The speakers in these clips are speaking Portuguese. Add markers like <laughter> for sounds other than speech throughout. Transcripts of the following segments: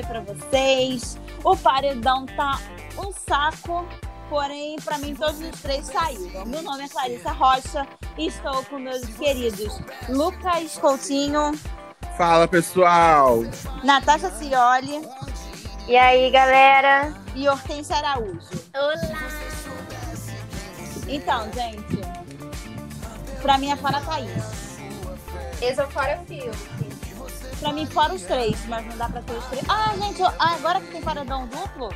para vocês. O paredão tá um saco, porém, para mim, todos os três saíram. Meu nome é Clarissa Rocha e estou com meus queridos Lucas Coutinho. Fala, pessoal! Natasha Cioli. E aí, galera? E Hortência Araújo. Olá! Então, gente, pra mim é fora a Thaís. Eu sou fora Fio. Pra mim, fora os três, mas não dá pra ter os três. Ah, gente, eu- ah, agora que tem paredão duplo?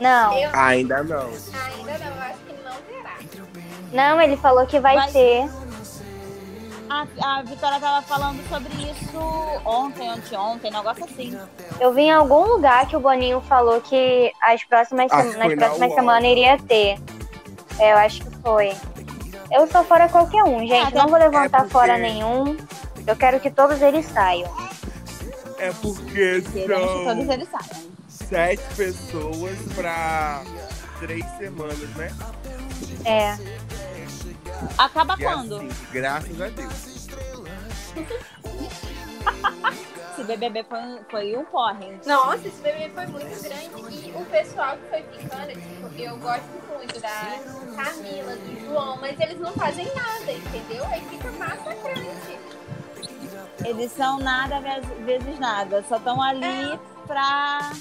Não, Eu Ainda não. ainda não, acho que não terá. não, ele falou que vai, Vai- ter. A, a Vitória tava falando sobre isso ontem, anteontem, negócio assim. Eu vi em algum lugar que o Boninho falou que as próximas, Ah, nas na próximas semanas iria ter. É, eu acho que foi. Eu sou fora qualquer um, gente. Ah, Não vou levantar é porque- fora nenhum. Eu quero que todos eles saiam. É porque Queremos que todos são eles saiam. sete pessoas pra três semanas, né? É. Acaba E quando? assim, graças a Deus. <laughs> Esse BBB foi, foi um porre. Nossa, esse bebê foi muito grande. E o pessoal que foi ficando, tipo, eu gosto muito da Camila, do João, mas eles não fazem nada, entendeu? Aí fica massacrante. Eles são nada vezes- nada. Só estão ali pra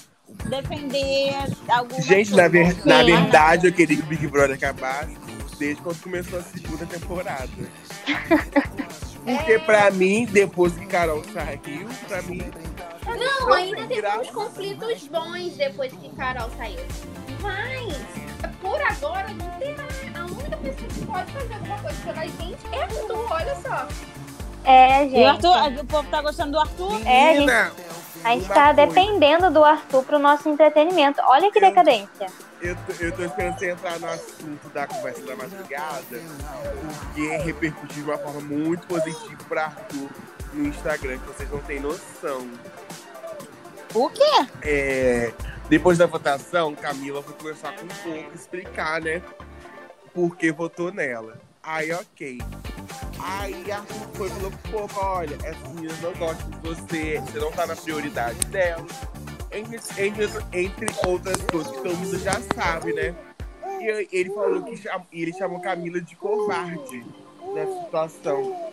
defender alguma Gente, na, ver- na verdade, eu queria que o Big Brother acabasse desde quando começou a segunda temporada. <laughs> Porque pra mim, depois que Carol saiu, pra mim. Não, ainda teve graça. uns conflitos bons depois que Carol saiu. Mas, por agora, não terá. A única pessoa que pode fazer alguma coisa pela gente é Arthur, olha só. É, E o gente. Arthur, o povo tá gostando do Arthur? É, Menina, A gente uma tá coisa. dependendo do Arthur pro nosso entretenimento. Olha que decadência. Eu tô, eu tô esperando você entrar no assunto da conversa da madrugada, porque repercutiu de uma forma muito positiva pra Arthur no Instagram, que vocês não têm noção. O quê? É, depois da votação, Camila foi conversar com um pouco, explicar, né? Por que votou nela. Aí, ok. Aí Arthur foi e falou pro povo, olha, essas meninas não gostam de você, você não tá na prioridade delas. Entre, entre, entre outras coisas que todo mundo já sabe, né? E ele falou que cham- ele chamou Camila de covarde nessa situação.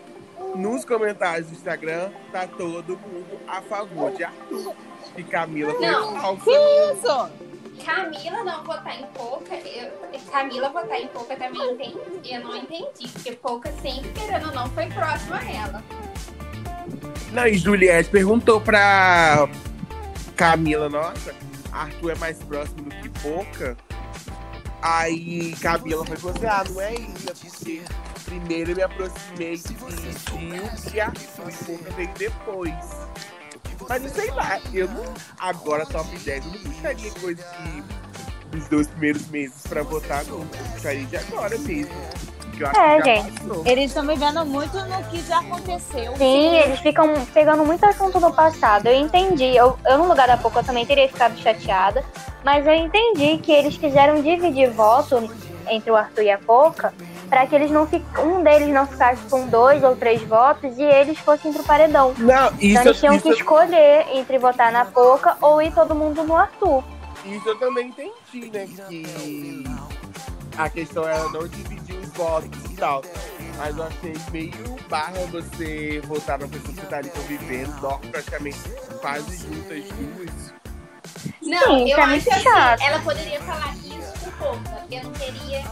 Nos comentários do Instagram, tá todo mundo a favor de Arthur. E Camila foi falsa. Isso! Camila não votar em Pouca, eu, Camila votar em Pouca também entendi. Eu não entendi, porque Pouca sempre, querendo ou não, foi próximo a ela. Não, e Juliette perguntou pra Camila, nossa, Arthur é mais próximo do que Pouca. Aí Camila foi falou assim, ah, não é isso, é porque primeiro eu me aproximei de Gil e Arthur e Pouca veio depois. Mas não sei lá, eu não. Agora top 10, eu não puxaria coisa que dos dois primeiros meses pra votar, não. Eu puxaria de agora mesmo. Que eu acho É, gente. passou. Eles estão vivendo muito no que já aconteceu. Sim, eles ficam pegando muito assunto do passado. Eu entendi. Eu, eu no lugar da pouco, eu também teria ficado chateada. Mas eu entendi que eles quiseram dividir voto entre o Arthur e a Poca para que eles não fi- um deles não ficasse com dois ou três votos e eles fossem pro paredão. Não, Então isso, eles tinham isso, que escolher entre votar na Poca ou ir todo mundo no Arthur. Isso eu também entendi, né? Que a questão era não dividir os votos e tal. Mas eu achei meio barra você votar na pessoa que tá ali convivendo, praticamente quase juntas as duas. Não, Sim, eu tá acho muito assim, ela poderia falar isso por Pouca. Eu não queria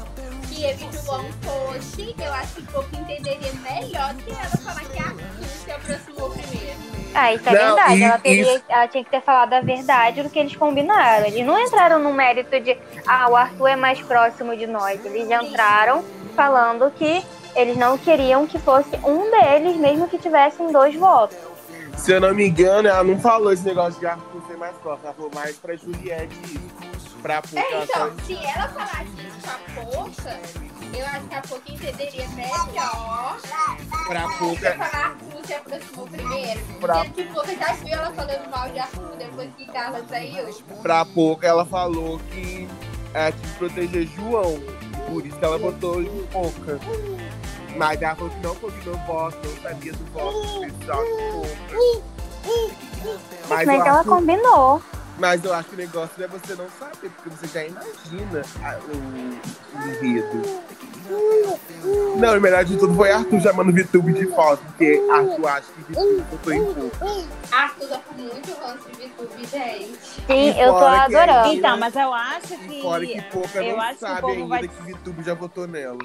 que eu e o João fosse. Eu acho que Pouca entenderia melhor do que ela falar que a Arthur se aproximou primeiro. Ah, isso é Não, verdade. e- ela, teria, isso- ela tinha que ter falado a verdade do que eles combinaram. Eles não entraram no mérito de, ah, o Arthur é mais próximo de nós. Eles entraram falando que eles não queriam que fosse um deles, mesmo que tivessem dois votos. Se eu não me engano, ela não falou esse negócio de Arthur ser mais próximo, ela falou mais pra Juliette isso. Pra É, então, se ela falasse a Pouca, eu acho que a Pouca entenderia melhor pra do que Puka, falar Arthur se aproximou primeiro. Pra- Sendo que Pouca já viu ela falando mal de Arthur depois que Carla saiu. pra Puka, ela falou que ela tinha que proteger João. Por isso que ela botou em Puka. Mas ela falou que não combinou voto, não sabia do voto do pessoal de Puka. Mas, Mas eu ela combinou. Mas eu acho que o negócio é você não saber, porque você já imagina a- o, o enredo. Não, o melhor de tudo foi Arthur chamando o VTube de falso, porque Arthur acha que VTube botou em pouco. Arthur tá com muito ranço de VTube, gente. Sim, eu tô que adorando. Então, mas eu acho que. Fora que Pouca eu não acho que o sabe povo ainda vai- que VTube já votou nela.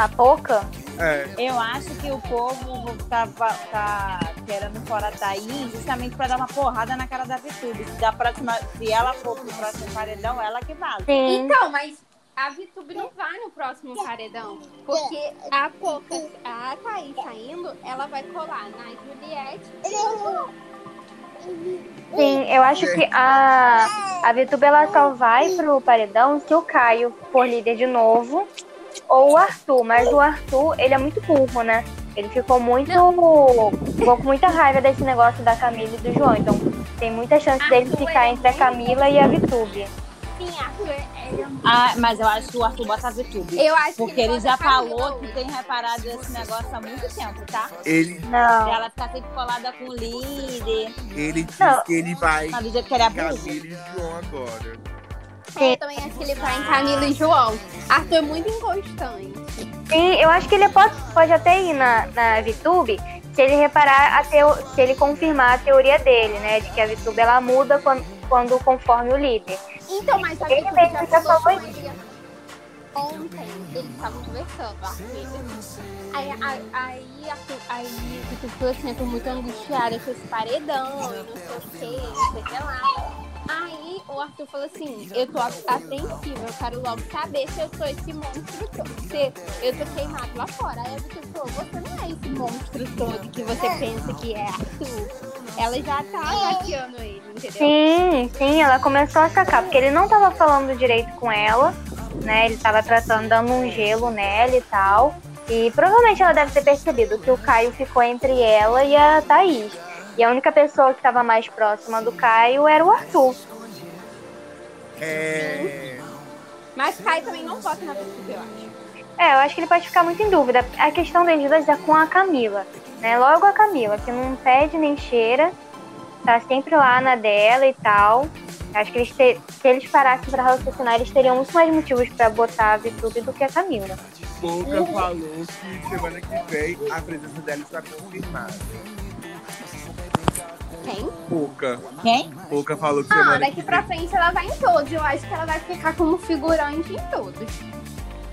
A Poca? É. Eu acho que o povo tá, tá querendo fora a Thaís justamente pra dar uma porrada na cara da VTube. Se, da próxima, se ela for pro próximo paredão, ela que vaza. Sim. Então, mas a VTube não vai no próximo paredão. Porque a Poca, a Thaís saindo, ela vai colar na Juliette e. Sim, eu acho que a, a VTube ela só vai pro paredão se o Caio for líder de novo ou o Arthur. Mas o Arthur, ele é muito burro, né? Ele ficou muito. Ficou com muita raiva desse negócio da Camila e do João. Então tem muita chance dele Arthur, ficar ele é entre a Camila e a VTube. Sim, Arthur, é- ele é muito... Ah, mas eu acho que o Arthur bota a VTube. Eu acho Porque que ele bota já falou que tem reparado esse negócio há muito tempo, tá? Ele, Não. Ela fica sempre colada com o líder. ele diz Não. que ele vai Sabe do jeito que ele é? Camila e João agora. É, eu também acho que ele vai em Camila e João. Arthur é muito inconstante. Sim, eu acho que ele pode, pode até ir na, na VTube se ele reparar a teo, se ele confirmar a teoria dele, né? De que a VTube ela muda quando, quando conforme o líder. Então, mas a Ele mesmo já já falou ele ontem. Eles estavam conversando. Aí, aí, aí, aí assim, eu tô muito angustiada com esse paredão, e não sei o que, não sei o que lá. Aí o Arthur falou assim, eu tô apreensiva, eu quero logo saber se eu sou esse monstro todo, se eu tô queimado lá fora. Aí a VTube falou, você não é esse monstro todo que você pensa que é, Arthur. Ela já tá hackeando ele, entendeu? Sim, sim, ela começou a sacar, porque ele não tava falando direito com ela, né? Ele tava tratando, dando um gelo nela e tal. E provavelmente ela deve ter percebido que o Caio ficou entre ela e a Thaís. E a única pessoa que tava mais próxima do Caio era o Arthur. É. Mas Caio também não vota na VTube, eu acho. É, eu acho que ele pode ficar muito em dúvida. A questão deles dois é com a Camila, né? Logo a Camila, que não pede nem cheira, tá sempre lá na dela e tal. Acho que eles ter, se eles parassem pra raciocinar, eles teriam muito mais motivos pra botar a VTube do que a Camila. Pouca falou que semana que vem a presença dela está confirmada. Quem? Pouca. Quem? Pouca falou que Ah, semana daqui que pra vem. frente ela vai em todos. Eu acho que ela vai ficar como figurante em todos.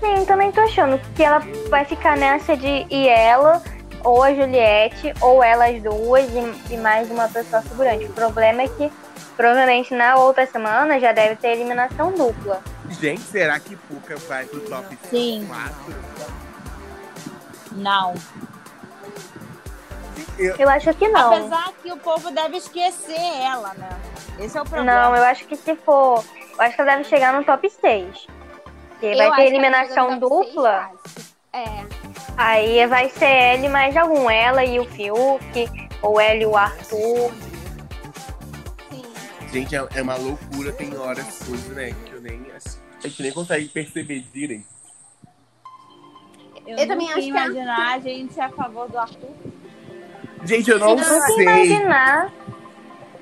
Sim, também tô achando que ela vai ficar nessa de ir ela, ou a Juliette, ou elas duas e, e mais uma pessoa figurante. O problema é que provavelmente na outra semana já deve ter eliminação dupla. Gente, será que Pouca vai pro top Sim. 4? Não. Eu, Eu acho que não. Apesar que o povo deve esquecer ela, né? Esse é o problema. Não, eu acho que se for. Eu acho que ela deve chegar no top 6. Porque Eu vai ter eliminação dupla. seis fácil. É. Aí vai ser ela e mais algum. Ela e o Fiuk, ou ela e o Arthur. Sim. gente, é, é uma loucura, tem horas, coisas, né? Que eu nem. assim, A gente nem consegue perceber direito. Eu, Eu também acho que a- imaginar a gente a favor do Arthur. Gente, eu não Eu nunca sei. imaginar.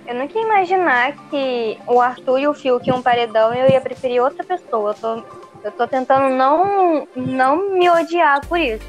Eu nunca ia imaginar que o Arthur e o Fiuk um paredão eu ia preferir outra pessoa. Eu tô, eu tô tentando não, não me odiar por isso.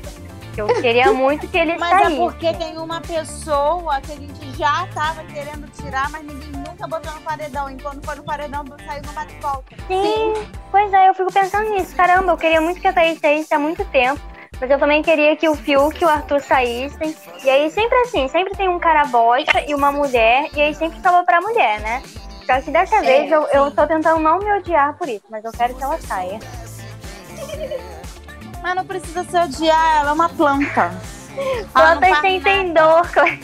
Eu queria <laughs> muito que ele Mas é saísse. porque tem uma pessoa que a gente já tava querendo tirar, mas ninguém nunca botou no paredão. E quando foi no paredão, saiu no bate-volta. Sim, pois é, eu fico pensando nisso. Caramba, eu queria muito que a Thaís saísse há muito tempo. Mas eu também queria que o Fiuk e o Arthur saíssem. E aí sempre assim, sempre tem um cara bosta e uma mulher. E aí sempre sobra pra mulher, né? Só que dessa vez eu, eu tô tentando não me odiar por isso. Mas eu quero que ela saia. Mas não precisa se odiar, ela é uma planta. Plantas não faz sem tem dor, Cleia.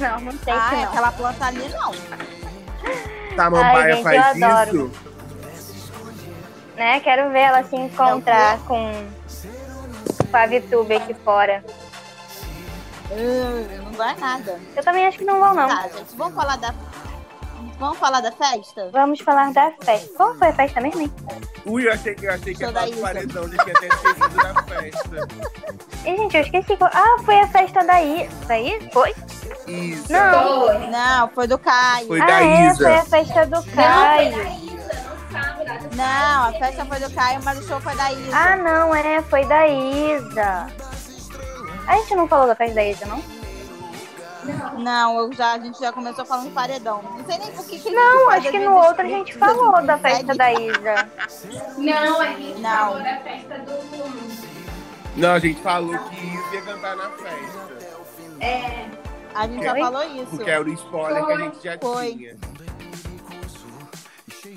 Não, não sei Ah, se não. aquela planta ali não. Samambaia gente, faz eu adoro. isso? Né? Quero ver ela se encontrar com, com a VTube aqui fora. Uh, não vai nada. Eu também acho que não vão, não. Tá, gente, vamos falar da. Vamos falar da festa? Vamos falar da festa. Qual foi a festa mesmo, hein? Ui, eu achei que eu achei que falar do Isa. paredão, já tinha até esquecido da festa. E, gente, eu esqueci. Ah, foi a festa da I. Da I? Foi? Isa. Não. Não, foi do Caio. Foi ah, da é, Isa. foi a festa do Caio. Não, a festa foi do Caio, mas o show foi da Isa. Ah, não, é, foi da Isa. A gente não falou da festa da Isa, não? Não, eu já, a gente já começou falando paredão. Não sei nem por que. que a gente Não, acho que no outro a gente falou da festa da Isa. Não, a gente Não. falou da festa do. Não, a gente falou que Isa ia cantar na festa. É. A gente já falou isso. Porque era o spoiler que a gente já Foi. tinha.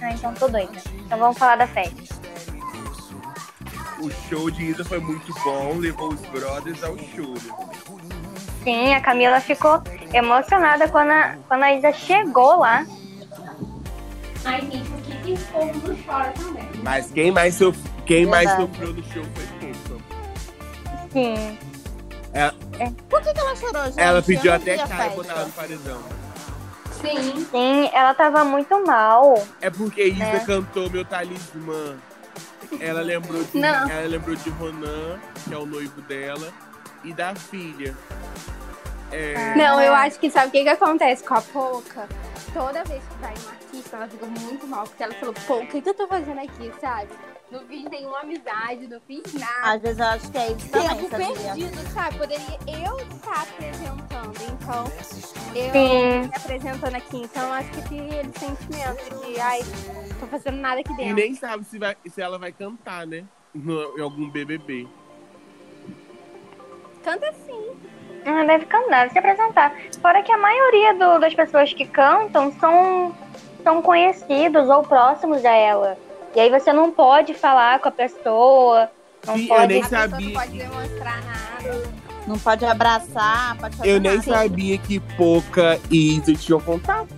Ah, então tô doida. Então vamos falar da festa. O show de Isa foi muito bom, levou os brothers ao show. Sim, a Camila ficou emocionada quando a, quando a Isa chegou lá. Ai, gente, por que que também? Mas quem mais, sof... quem mais sofreu no show foi Pouca. Sim. Por que, que ela chorou, gente? Ela Eu pediu não até vi a Caio festa. botar ela no paredão. Sim. Sim, ela tava muito mal. É porque Isa É. cantou meu talismã. Ela lembrou de, Não. ela lembrou de Ronan, que é o noivo dela, e da filha. É, Não, eu acho que sabe o que, que acontece com a Poca? Toda vez que vai uma artista, ela fica muito mal, porque ela falou, pô, o que, que eu tô fazendo aqui, sabe? Não fiz nenhuma amizade, não fiz nada. Às vezes eu acho que é isso também, Tempo sabia? perdido, sabe? Poderia eu estar apresentando, então eu Sim. me apresentando aqui, então eu acho que tem aquele sentimento de, ai, tô fazendo nada aqui e dentro. nem sabe se, vai, se ela vai cantar, né? No, em algum BBB. Canta sim. Ah, deve cantar, deve se apresentar. Fora que a maioria do- das pessoas que cantam são, são conhecidos ou próximos a ela. E aí você não pode falar com a pessoa. Não Sim, eu pode. nem a pessoa sabia não pode demonstrar nada. Não pode abraçar, pode fazer Eu nem nada. sabia que Poca e Isa tinham contato.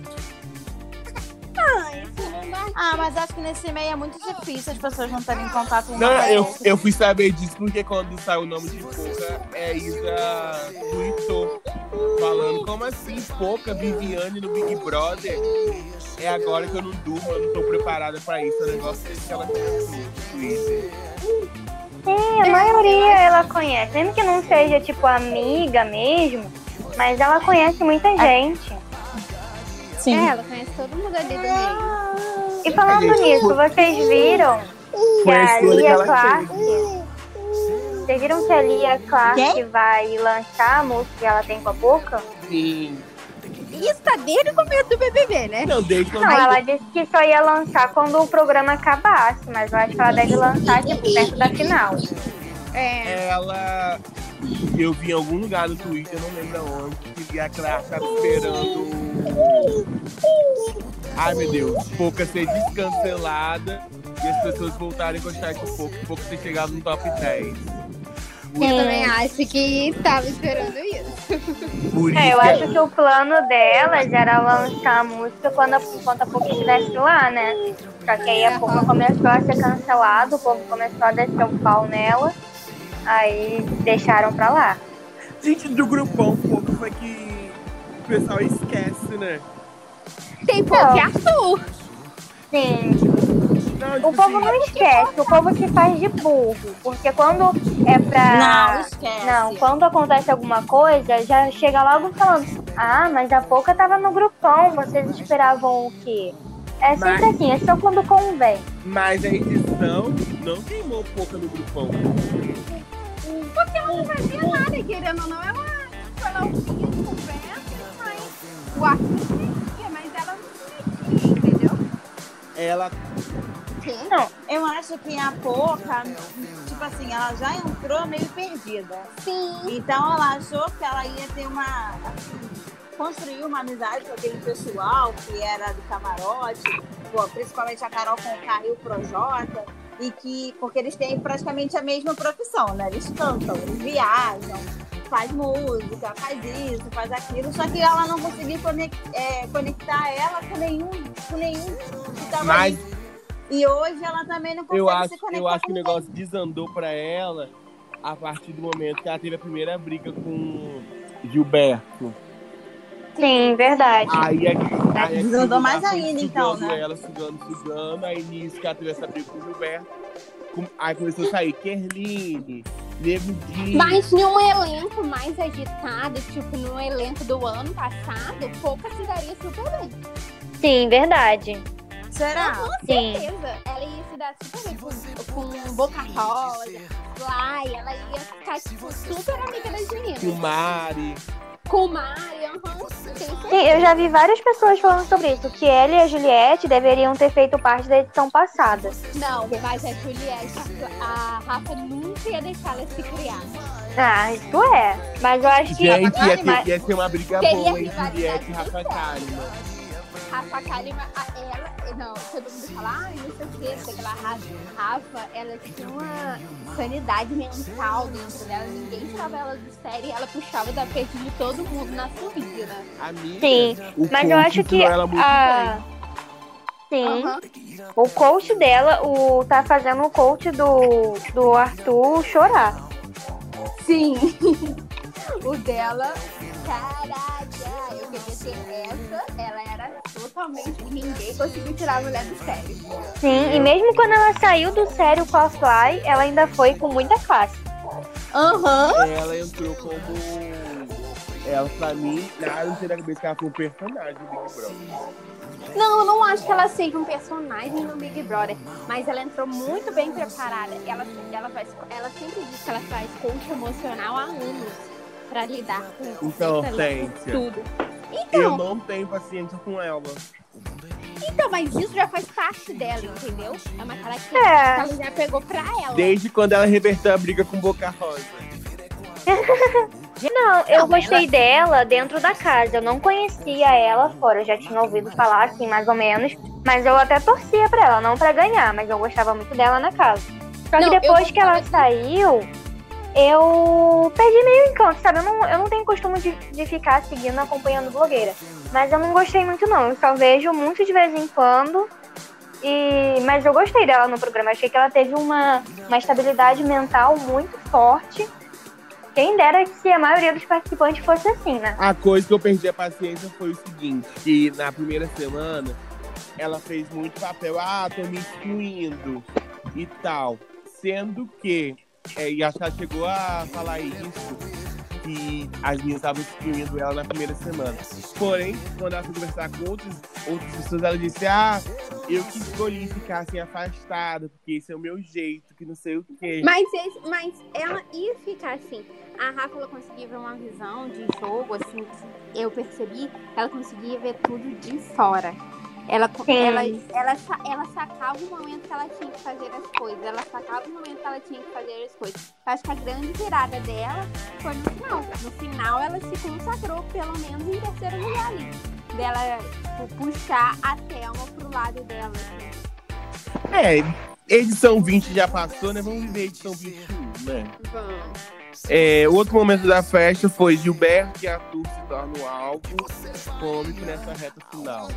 Ah, mas acho que nesse meio é muito difícil as pessoas não terem contato com Não, eu, eu fui saber disso porque quando saiu o nome de Poca, é Isa tweetou falando, como assim, Poca, Viviane no Big Brother? É agora que eu não durmo, eu não tô preparada pra isso. É um negócio desse que ela Twitter. Sim, a maioria ela conhece. Mesmo que não seja, tipo, amiga mesmo. Mas ela conhece muita gente. Sim. É, ela conhece todo mundo ali do meio. E falando gente, nisso, foi- vocês viram que a Lia ela Clark. Vocês viram que a Lia Clark vai lançar a música que ela tem com a Boca? Sim. Isso tá desde o começo do BBB, né? Não, desde quando Não, ela disse que só ia lançar quando o programa acabasse, mas eu acho que ela deve lançar, tipo, perto da final. É. ela. Eu vi em algum lugar no Twitter, não lembro aonde, que a Clara tava esperando. Ai meu Deus, Pouca ser descancelada e as pessoas voltarem a gostar de Pouca, Pouca ter chegado no top 10. Eu também acho que tava esperando isso. <laughs> Por isso É, eu acho que o plano delas era lançar a música quando a, quando a Pouca estivesse lá, né? Só que aí a Pouca começou a ser cancelada, o povo começou a descer o pau nela, aí deixaram pra lá. Gente, do grupão, Pouca foi que o pessoal esquece, né? Tem pouco e Arthur. Sim, Não, tipo o povo assim, não esquece, o povo se faz de burro, porque quando é pra... Não, esquece. Não, quando acontece alguma coisa, já chega logo falando, ah, mas a Pouca tava no grupão, vocês esperavam o quê? É sempre Mas- assim, é só quando convém. Mas a edição não queimou Pouca no grupão. Porque ela não fazia nada, querendo ou não. Ela foi lá ouvia as conversas, mas o Arthur mexia, mas ela não mexia, entendeu? Ela Não, eu acho que a Poca, tipo assim, ela já entrou meio perdida. Sim. Então ela achou que ela ia ter uma. construir uma amizade com aquele pessoal que era do camarote, pô, principalmente a Carol com o Caio e o Projota, e que. Porque eles têm praticamente a mesma profissão, né? Eles cantam, eles viajam, faz música, faz isso, faz aquilo, só que ela não conseguiu é, conectar ela com nenhum, com nenhum que tava Mas ali. E hoje ela também não consegue eu acho, se conectar eu acho que o negócio desandou pra ela a partir do momento que ela teve a primeira briga com Gilberto. Sim, verdade. Aí, aí, aí aquilo Desandou lá mais ainda, então, né? Ela sugando, sugando. Aí nisso que teve essa briga com o Gilberto. com- Aí começou a sair Kerline, Nego de. Mas num elenco mais agitado, tipo no elenco do ano passado, pouca se daria super bem. Sim, verdade. Será? Com Sim. certeza. Ela ia se dar super bem com, com Boca Rosa, Fly, ela ia ficar, tipo, super amiga das meninas. Com Mari. Com certeza. Sim, eu já vi várias pessoas falando sobre isso, que ela e a Juliette deveriam ter feito parte da edição passada. Não, mas a Juliette, a Rafa nunca ia deixar ela se criar. Ah, isso é. Mas eu acho que. Gente, ia mas- ter, ia ter uma briga Teria boa entre Juliette e Rafa Kalimann. Rafa Kalimann, ela, não, todo mundo fala, ai, não sei o que, sei lá, Rafa, Rafa, ela tinha uma sanidade mental dentro dela, ninguém tirava ela do sério e ela puxava da peito de todo mundo na subida. Amiga, Sim, o Mas eu acho que a. Sim. Aham. O coach dela, o tá fazendo o coach do, do Arthur chorar. Sim. <laughs> o dela, caraca, eu queria ter essa, ela era totalmente, ninguém conseguiu tirar a mulher do sério. Sim, e mesmo quando ela saiu do sério com a Fly, ela ainda foi com muita classe. Aham. bem. Ela entrou como. Ela, pra mim, nada da cabeça que ela foi um personagem do Big Brother. Não, eu não acho que ela seja um personagem no Big Brother, mas ela entrou muito bem preparada. Ela, ela, faz, ela sempre diz que ela faz coach emocional há anos pra lidar com Então, com Tudo. Eu Então, não tenho paciência com ela. então, mas isso já faz parte dela, entendeu? É uma característica É. que ela já pegou pra ela. Desde quando ela reverteu a briga com Boca Rosa. <laughs> Não, eu Não, gostei dela dentro da casa. Eu não conhecia ela fora. Eu já tinha ouvido falar, assim, mais ou menos. Mas eu até torcia pra ela, não pra ganhar, mas eu gostava muito dela na casa. Só que depois que ela gostava saiu, eu perdi meio encanto, sabe? Eu não, eu não tenho costume de, de ficar seguindo, acompanhando blogueira. Mas eu não gostei muito, não. Eu só vejo muito de vez em quando. E, mas eu gostei dela no programa. Achei que ela teve uma, uma estabilidade mental muito forte. Quem dera que a maioria dos participantes fosse assim, né? A coisa que eu perdi a paciência foi o seguinte, que na primeira semana ela fez muito papel, ah, tô me excluindo e tal. Sendo que, é, e ela chegou a falar isso, que as meninas estavam excluindo ela na primeira semana. Porém, quando ela foi conversar com outras, outras pessoas, ela disse, ah, eu que escolhi ficar assim afastada, porque esse é o meu jeito, que não sei o quê. Mas, esse- mas ela ia ficar assim. A Rafa conseguia ver uma visão de jogo, assim, que eu percebi, ela conseguia ver tudo de fora. Ela, Sim. ela, ela, ela sacava o momento que ela tinha que fazer as coisas. Ela sacava o momento que ela tinha que fazer as coisas. Eu acho que a grande virada dela foi no final. No final, ela se consagrou, pelo menos, em terceiro lugar ali. Dela tipo, puxar a Thelma pro lado dela. Assim. É, edição 20 já passou, né? Vamos viver edição 21, né? Vamos. É, outro momento da festa foi Gilberto e Arthur se tornam alvo cômico nessa reta final.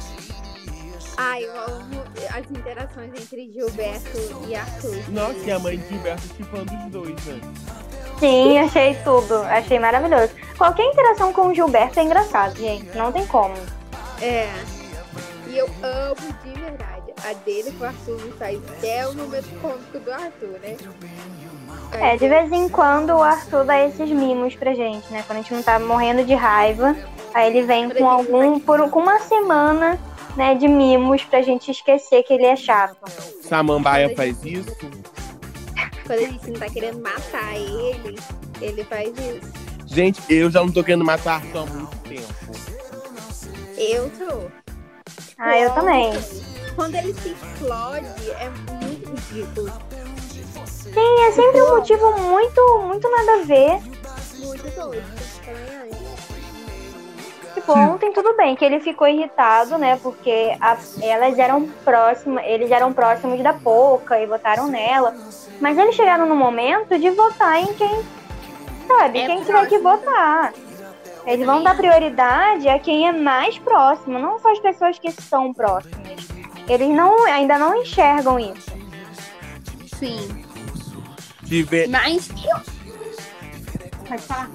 Ai, eu amo as interações entre Gilberto e Arthur. Nossa, e a mãe de Gilberto chipando os dois, né? Sim, achei tudo. Achei maravilhoso. Qualquer interação com o Gilberto é engraçado, gente. Não tem como. É. E eu amo de verdade. A dele com o Arthur faz até o momento cômico do Arthur, né? É, de vez em quando o Arthur dá esses mimos pra gente, né? Quando a gente não tá morrendo de raiva, aí ele vem com algum, por com uma semana, né, de mimos pra gente esquecer que ele é chato. Samambaia faz isso. Quando a gente não tá querendo matar ele, ele faz isso. Gente, eu já não tô querendo matar Arthur há muito tempo. Eu tô. Ah, eu também. Quando ele se explode, é muito ridículo. Sim, é sempre um motivo muito, muito nada a ver. Muito doido. Também acho. Tipo, ontem tudo bem, que ele ficou irritado, né? Porque a- elas eram próximas, eles eram próximos da Poca e votaram nela. Mas eles chegaram no momento de votar em quem, sabe, É quem tiver que próximo. votar. Eles vão dar prioridade a quem é mais próximo, não só as pessoas que são próximas. Eles não, ainda não enxergam isso. Sim. Mas eu. Pode falar.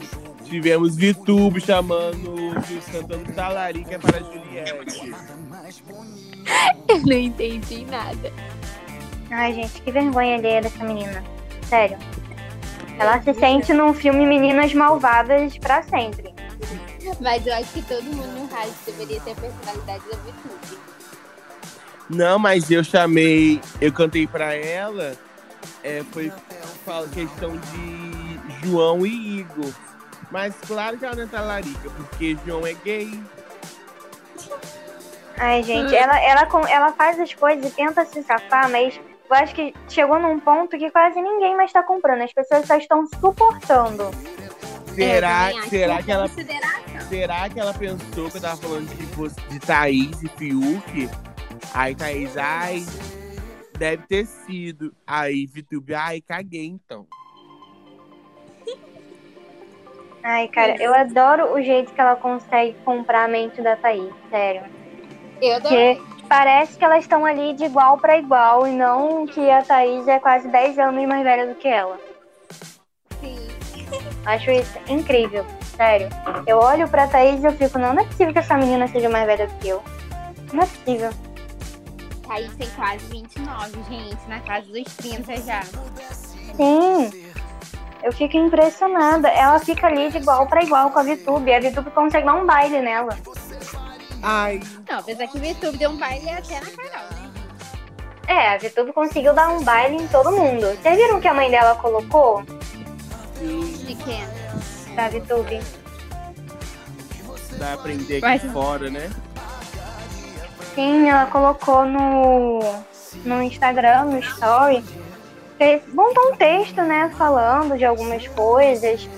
Tivemos Vitubo chamando, cantando Talarica para Juliette. <laughs> Eu não entendi nada. Ai, gente, que vergonha alheia dessa menina. Sério. Ela se sente num filme Meninas Malvadas pra sempre. Mas eu acho que todo mundo no rádio deveria ter a personalidade da VTube. Não, mas eu chamei, eu cantei pra ela, é, foi questão de João e Igor. Mas claro que ela não é talarica, porque João é gay. Ai, gente, ela, ela, ela faz as coisas e tenta se safar, mas eu acho que chegou num ponto que quase ninguém mais tá comprando. As pessoas só estão suportando. Será, acho será que que ela. Será que ela pensou que eu tava falando de, fosse de Thaís e Fiuk? Aí Thaís, ai, deve ter sido. Aí Vitube, ai, caguei então. Ai, cara, eu adoro o jeito que ela consegue comprar a mente da Thaís, sério. Eu adorei. Porque parece que elas estão ali de igual pra igual e não que a Thaís é quase 10 anos mais velha do que ela. Sim. <laughs> Acho isso incrível, sério. Eu olho pra Thaís e eu fico, não, não é possível que essa menina seja mais velha do que eu. Não é possível. Thaís tem quase 29, gente. Na casa dos 30 já. Sim. Eu fico impressionada. Ela fica ali de igual pra igual com a VTube. A VTube consegue dar um baile nela. Ai, Não, apesar que o VTube deu um baile até na Carol, né? É, a VTube conseguiu dar um baile em todo mundo. Vocês viram o que a mãe dela colocou De quê? da VTube? vai aprender aqui Mas- fora, né? Sim, ela colocou no, no Instagram, no Story. Montou um texto, né, falando de algumas coisas.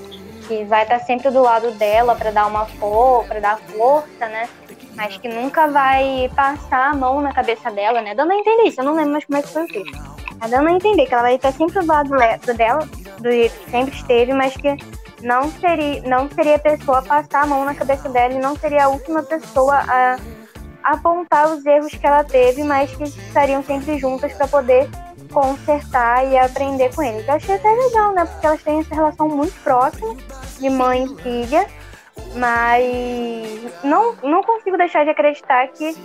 Que vai estar sempre do lado dela pra dar uma for, para dar força, né? Mas que nunca vai passar a mão na cabeça dela, né? Dando a entender isso, eu não lembro mais como é que foi o texto. Tá dando a entender que ela vai estar sempre do lado dela, do jeito que sempre esteve, mas que não seria, não seria a pessoa a passar a mão na cabeça dela e não seria a última pessoa a apontar os erros que ela teve, mas que estariam sempre juntas para poder consertar e aprender com eles. Eu achei até legal, né? Porque elas têm essa relação muito próxima de mãe e filha, mas não, não consigo deixar de acreditar que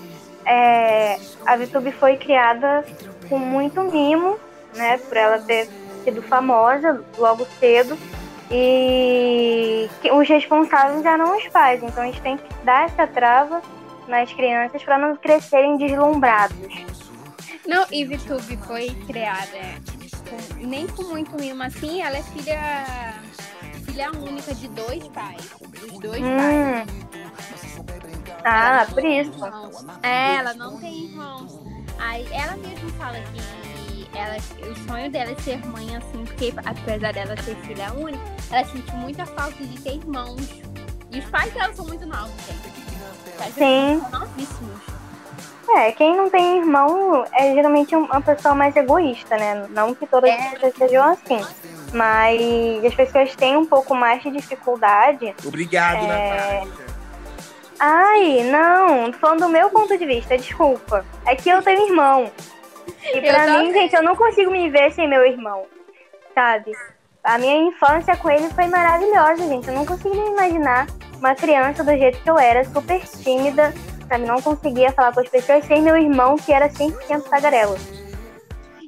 é, a VTube foi criada com muito mimo, né? Por ela ter sido famosa logo cedo. E os responsáveis eram os pais, então a gente tem que dar essa trava nas crianças para não crescerem deslumbrados. Não, e VTube foi criada com- nem com muito mimo assim. Ela é filha, filha única de dois pais. Dos dois pais. Hum. Ah, por isso. É, ela não tem irmãos. Aí ela mesma fala que ela, o sonho dela é ser mãe assim, porque apesar dela ser filha única, ela sente muita falta de ter irmãos. E os pais dela são muito novos, gente. Pais Sim. são novíssimos. É, quem não tem irmão é geralmente um- uma pessoa mais egoísta, né? Não que todas as É. pessoas sejam assim. Mas as pessoas têm um pouco mais de dificuldade. Obrigado, É. Natasha. Ai, não, tô falando do meu ponto de vista, desculpa. É que eu tenho irmão. E pra Eu mim, também. gente, eu não consigo me ver sem meu irmão. Sabe? A minha infância com ele foi maravilhosa, gente. Eu não consigo nem imaginar uma criança do jeito que eu era, super tímida, sabe? Não conseguia falar com as pessoas sem meu irmão, que era 100% tagarela.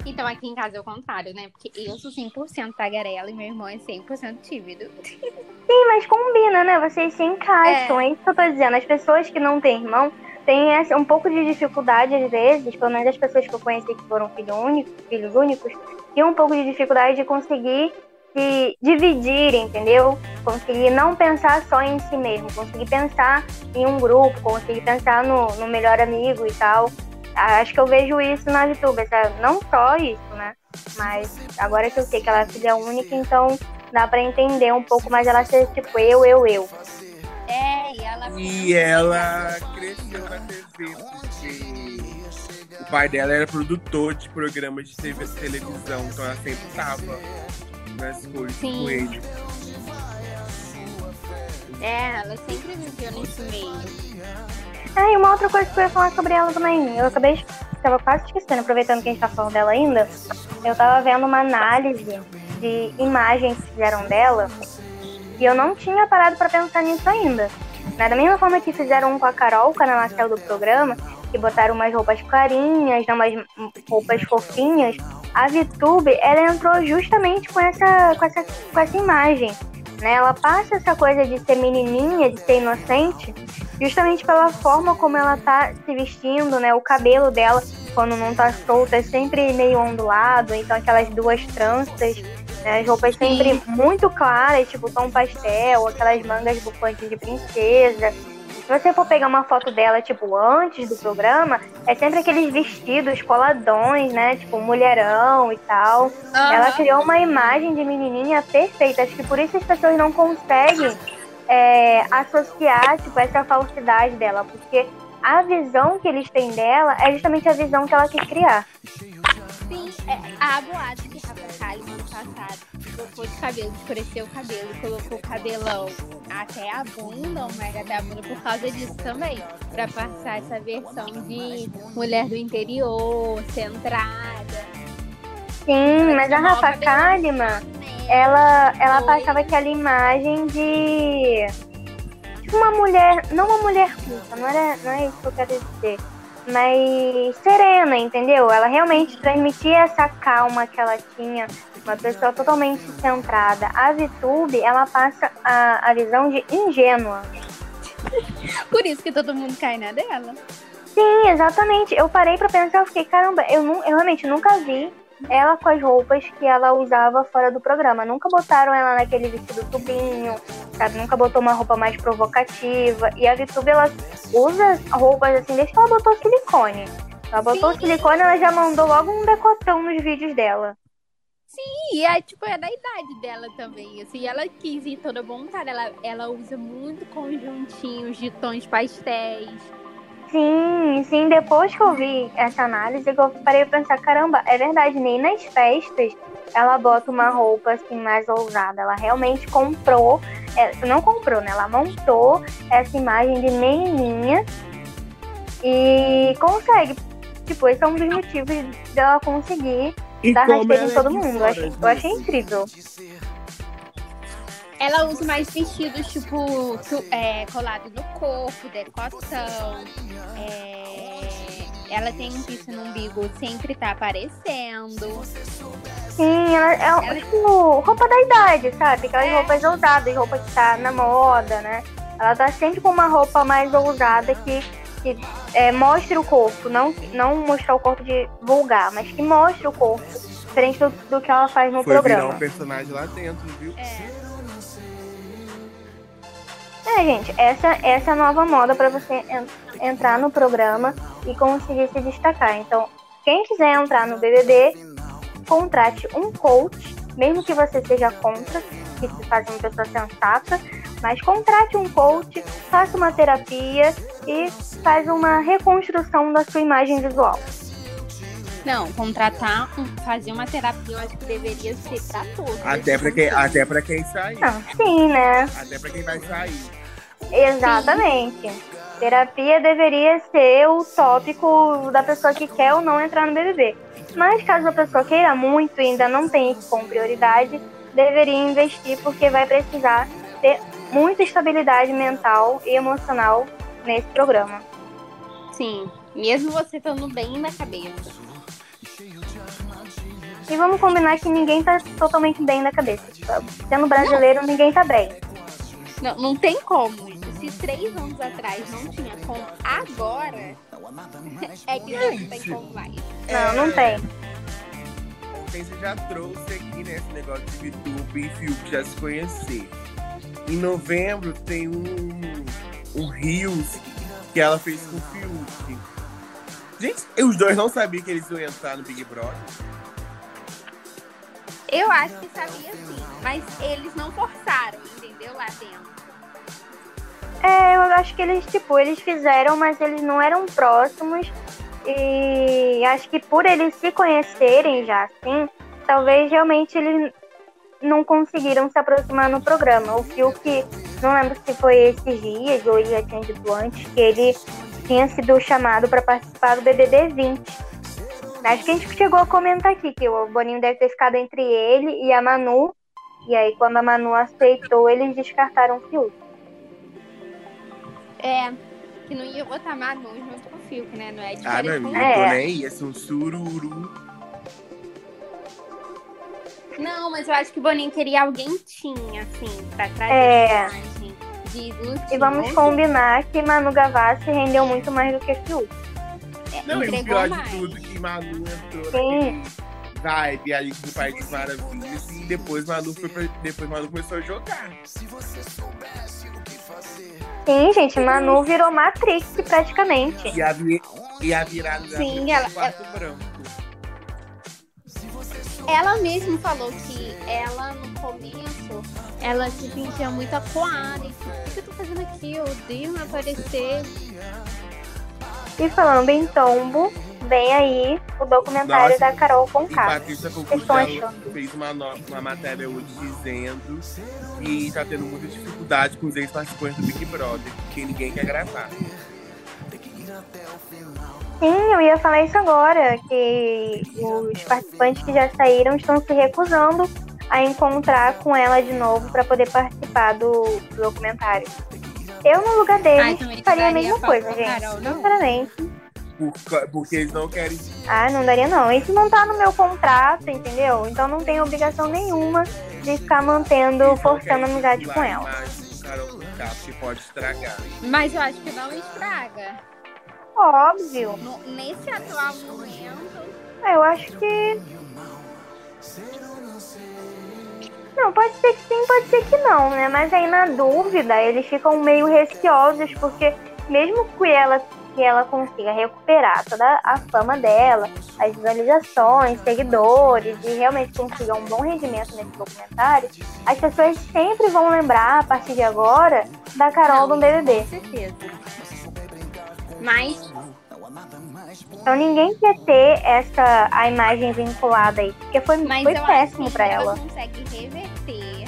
Então aqui em casa é o contrário, né? Porque eu sou 100% tagarela e meu irmão é 100% tímido. Sim, mas combina, né? Vocês se encaixam. É. isso que eu tô dizendo. As pessoas que não têm irmão têm essa- um pouco de dificuldade, às vezes, pelo menos as pessoas que eu conheci que foram filho único, filhos únicos, tinham um pouco de dificuldade de conseguir se dividir, entendeu? Conseguir não pensar só em si mesmo, conseguir pensar em um grupo, conseguir pensar no, no melhor amigo e tal. Acho que eu vejo isso na essa- não só isso, né? Mas agora que eu sei que ela é filha única, então dá pra entender um pouco mais ela ser tipo eu, eu, eu. É, e ela. E ela cresceu na TV, porque o pai dela era produtor de programas de TV televisão, então ela sempre tava nas coisas Sim. com ele. É, ela sempre viveu nesse meio. Ah, e uma outra coisa que eu ia falar sobre ela também. Eu acabei de. Tava quase esquecendo, aproveitando que a gente tá falando dela ainda. Eu tava vendo uma análise de imagens que fizeram dela. E eu não tinha parado pra pensar nisso ainda. Né? Da mesma forma que fizeram um com a Carol, quando ela saiu do programa, que botaram umas roupas clarinhas, né, umas roupas fofinhas. A VTube, ela entrou justamente com essa, com essa, com essa imagem. Né? Ela passa essa coisa de ser menininha, de ser inocente, justamente pela forma como ela tá se vestindo, né? O cabelo dela, quando não tá solto, é sempre meio ondulado, então aquelas duas tranças, né? As roupas sempre Sim. muito claras, tipo tom pastel, aquelas mangas bufantes de princesa. Se você for pegar uma foto dela, tipo, antes do programa, é sempre aqueles vestidos coladões, né? Tipo, mulherão e tal. Ela Aham. criou uma imagem de menininha perfeita. Acho que por isso as pessoas não conseguem é, associar, tipo, essa falsidade dela. Porque a visão que eles têm dela é justamente a visão que ela quis criar. Sim, é, há boatos que Rafa Kalimann ano passado trocou de cabelo, escureceu o cabelo, colocou o cabelão até a bunda, o mega até a bunda por causa disso também. Pra passar essa versão de mulher do interior, centrada. Sim, mas a Rafa. Kalimann, né? ela, ela passava aquela imagem de. Uma mulher. Não uma mulher culta, não, era, não é isso que eu quero dizer. Mas serena, entendeu? Ela realmente transmitia essa calma que ela tinha, uma pessoa totalmente centrada. A VTube, ela passa a, a visão de ingênua. <laughs> Por isso que todo mundo cai na dela. Sim, exatamente. Eu parei pra pensar, eu fiquei, caramba, eu, nu- eu realmente nunca vi ela com as roupas que ela usava fora do programa. Nunca botaram ela naquele vestido tubinho, sabe? Nunca botou uma roupa mais provocativa. E a VTube, ela usa roupas assim, desde que ela botou silicone. Ela botou Sim. silicone, ela já mandou logo um decotão nos vídeos dela. E é tipo, é da idade dela também. Assim, ela quis ir toda montada. Ela, ela usa muito conjuntinhos de tons pastéis. Sim, sim, depois que eu vi essa análise, eu parei pra pensar, caramba, é verdade, nem nas festas ela bota uma roupa assim mais ousada. Ela realmente comprou, é, não comprou, né? Ela montou essa imagem de menininha e consegue. Tipo, esse é um dos motivos dela conseguir E como rasteira ela em é todo mundo. Eu achei, eu achei incrível. Ela usa mais vestidos, tipo, tu- é, colado no corpo, decotão. É, ela tem um piercing no umbigo, sempre tá aparecendo. Sim, ela é Ela- tipo roupa da idade, sabe? Aquelas É. roupas ousadas, roupa que tá na moda, né? Ela tá sempre com uma roupa mais ousada que, que é, mostre o corpo, não, não mostrar o corpo de vulgar, mas que mostre o corpo, diferente do, do que ela faz no Foi virar programa. um personagem lá dentro, viu? É. É, gente, essa, essa é a nova moda pra você en- entrar no programa e conseguir se destacar. Então, quem quiser entrar no BBB, contrate um coach, mesmo que você seja contra, que se faz uma pessoa sensata, mas contrate um coach, faça uma terapia e faz uma reconstrução da sua imagem visual. Não, contratar, fazer uma terapia, eu acho que deveria ser pra todos. Até pra quem, até pra quem sair. Não, sim, né? Até pra quem vai sair. Exatamente. Terapia deveria ser o tópico da pessoa que quer ou não entrar no BBB. Mas caso a pessoa queira muito e ainda não tenha isso como prioridade, deveria investir porque vai precisar ter muita estabilidade mental e emocional nesse programa. Sim, mesmo você estando bem na cabeça. E vamos combinar que ninguém tá totalmente bem na cabeça. Sendo brasileiro, ninguém tá bem. Não, não tem como. Se três anos atrás não tinha como, agora é que não tem como mais. Não, não tem. Ontem você já trouxe aqui, né, esse negócio de VTube e Fiuk já se conhecer. Em novembro tem um, um Rios que ela fez com o Fiuk. Gente, os dois não sabiam que eles iam entrar no Big Brother. Eu acho que sabia sim, mas eles não forçaram, entendeu? Lá dentro. É, eu acho que eles, tipo, eles fizeram, mas eles não eram próximos. E acho que por eles se conhecerem já assim, talvez realmente eles não conseguiram se aproximar no programa. O Fiuk, não lembro se foi esses dias ou ele já tinha dito antes, que ele tinha sido chamado para participar do BBB 20. Acho que a gente chegou a comentar aqui que o Boninho deve ter ficado entre ele e a Manu. E aí, quando a Manu aceitou, eles descartaram o Fiuk. É, que não ia botar Manu junto com o Fiuk, né? Não é Ah, diferente não, com não É. tô nem aí, esse um sururu. Não, mas eu acho que o Boninho queria alguém tinha, assim, pra trazer É. imagem de Lutinha. E vamos combinar que Manu Gavassi rendeu muito mais do que Fiuk. Não, e o pior mais. de tudo que Manu entrou Sim. naquele vibe ali do País das Maravilhas e depois Manu, foi pra- depois Manu começou a jogar. Sim, gente, Manu virou Matrix praticamente. E a, e a virada da Sim, ela- quarto branco. Ela mesma falou que ela, no começo, ela se sentia muito acuada. O que eu tô fazendo aqui? Eu odeio me aparecer. E falando em tombo, vem aí o documentário Nossa. da Carol Conká. Patrícia achando? fez uma, uma matéria hoje dizendo que tá tendo muita dificuldade com os ex-participantes do Big Brother, que ninguém quer gravar. Sim, eu ia falar isso agora, que os participantes que já saíram estão se recusando a encontrar com ela de novo para poder participar do, do documentário. Eu, no lugar deles, faria a mesma coisa, gente. Carol. Sinceramente. Por porque eles não querem Ah, não daria não. Isso não tá no meu contrato, entendeu? Então não tenho obrigação nenhuma de ficar mantendo, forçando amizade com ela. Mas eu acho que não estraga. Óbvio. No- nesse atual momento, Eu acho que. Não, pode ser que sim, pode ser que não, né? Mas aí na dúvida, eles ficam meio receosos, porque mesmo que ela, que ela consiga recuperar toda a fama dela, as visualizações, seguidores, e realmente consiga um bom rendimento nesse documentário, as pessoas sempre vão lembrar, a partir de agora, da Carol do BBB. com certeza. Mas Então ninguém quer ter essa a imagem vinculada aí, porque foi, Mas foi eu péssimo acho que pra ela. ela consegue reverter.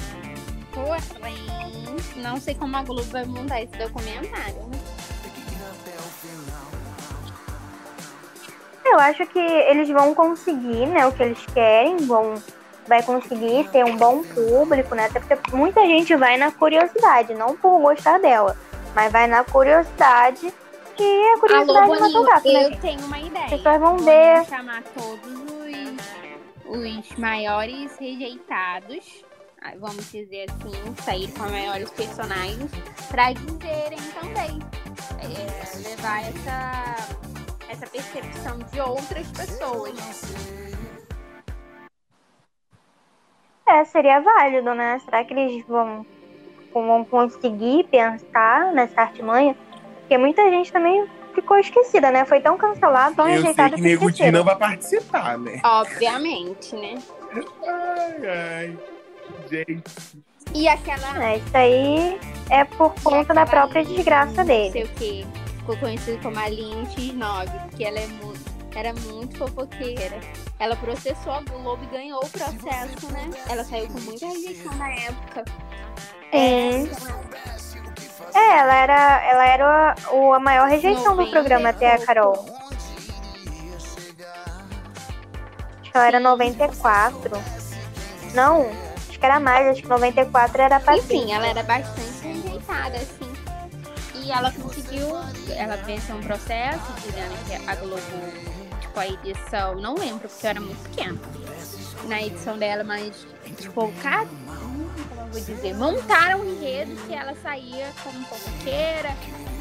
Porém, não sei como a Globo vai montar esse documentário. Eu acho que eles vão conseguir, né, o que eles querem, vão vai conseguir ter um bom público, né? Até porque muita gente vai na curiosidade, não por gostar dela, mas vai na curiosidade e a Alô, curiosidade mata o Boninho, gato, né? eu gente? tenho uma ideia. As pessoas vão Vamos ver. chamar todos os, os maiores rejeitados, ah, vamos dizer assim, sair com os maiores personagens, pra dizerem também. É, levar essa, essa percepção de outras pessoas. É, seria válido, né? Será que eles vão, vão conseguir pensar nessa artimanha? Porque muita gente também ficou esquecida, né? Foi tão cancelado, tão Eu sei rejeitado que que esqueceram. não vai participar, né? Obviamente, né? Ai, ai. Gente, E aquela. É, isso aí é por conta da própria desgraça Não dele. sei o que. Ficou conhecida como a Aline X9, porque ela é muito, era muito fofoqueira. Ela processou a Globo e ganhou o processo, né? Ela saiu com muita rejeição na época. Sim. É, ela era, ela era a, a maior rejeição do 90 programa até a Carol. Acho que ela era 94. Não, acho que era mais, acho que 94 era a. Enfim, ela era bastante rejeitada, assim. E ela conseguiu, ela venceu um processo dizendo que a Globo, tipo, a edição, não lembro, porque eu era muito pequena. Na edição dela, mas, tipo, cada. hum, Como eu vou dizer? Montaram um enredo que ela saía como fofoqueira,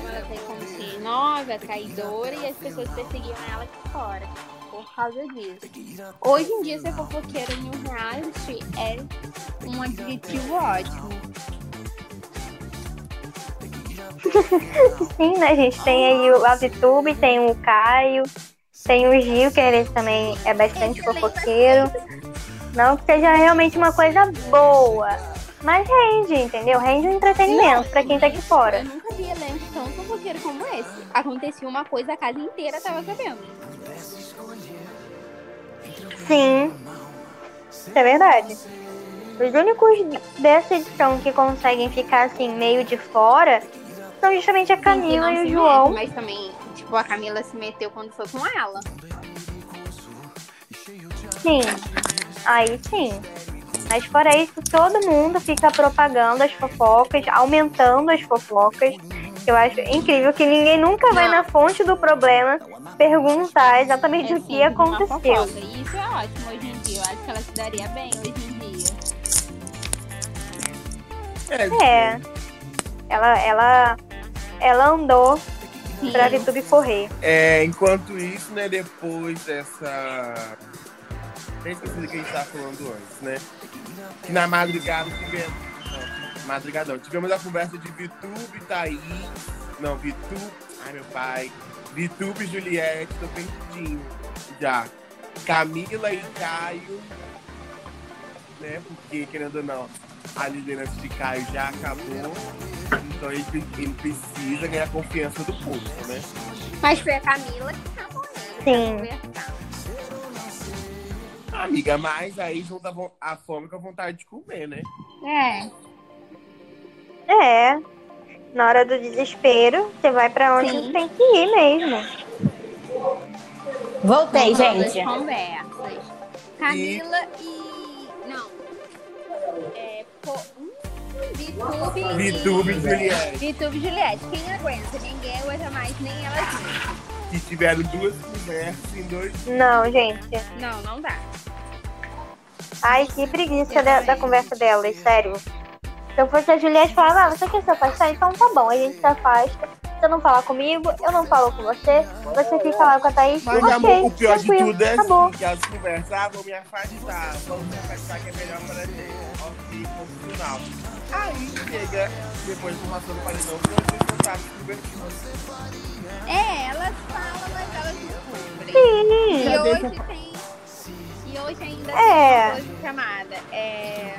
ela saía como C9, a traidora, e as pessoas perseguiam ela aqui fora. Por causa disso. Hoje em dia, ser fofoqueira em um reality é um adjetivo ótimo. <laughs> Sim, né, gente? Tem aí o Altitube, tem o Caio, tem o Gil, que ele também é bastante fofoqueiro. Não que seja realmente uma coisa boa, mas rende, entendeu? Rende um entretenimento pra quem tá aqui fora. Eu nunca vi elenco tão fofoqueiro como esse. Acontecia uma coisa, a casa inteira tava sabendo. Sim, isso é verdade. Os únicos dessa edição que conseguem ficar assim, meio de fora, são justamente a Camila Sim, e o João. Mas também, tipo, a Camila se meteu quando foi com ela. Sim, aí sim. Mas fora isso, todo mundo fica propagando as fofocas, aumentando as fofocas. Eu acho incrível que ninguém nunca vai Não. na fonte do problema perguntar exatamente É o que aconteceu. isso é ótimo hoje em dia. Eu acho que ela se daria bem hoje em dia. É. Ela, ela, ela andou Sim. pra VTube correr. É, enquanto isso, né, depois dessa. Nem esqueci do que a gente tava falando antes, né? Que na madrugada tivemos. Não, não. Tivemos a conversa de Vitube, Thaís. Não, Vitube. Ai, meu pai. Vitube e Juliette, tô perdidinho. Já. Camila e Caio. Né? Porque, querendo ou não, a liderança de Caio já acabou. Então ele, ele precisa ganhar a confiança do público, né? Mas foi a Camila que chamou ele. Sim. Amiga, mas aí junta a fome com a vontade de comer, né? É. É. Na hora do desespero, você vai pra onde Sim. tem que ir mesmo. Voltei, gente. conversas. Camila e. Não. É. Hum, Vitube e. Vitube e Juliette, Vitube e Juliette. Quem aguenta? Ninguém aguenta mais, nem elas duas. que tiveram duas conversas em dois Não, gente. Não, não dá. Ai, que preguiça da, da conversa delas, sério. Se eu fosse a Juliette, falava, ah, você quer se afastar? Então tá bom, a gente se afasta. Você não fala comigo, eu não falo com você, você fica lá com a Thaís, Mas ok, amor, o pior de tudo é acabou. assim, que as conversas, ah, vou me afastar, vamos me afastar que é melhor para a gente. Ok, funcional. Aí chega, depois de uma do paredão, todos os contatos conversando. É, elas falam, mas elas descobrem. Sim, E hoje tem. E hoje ainda É. tem uma coisa chamada é,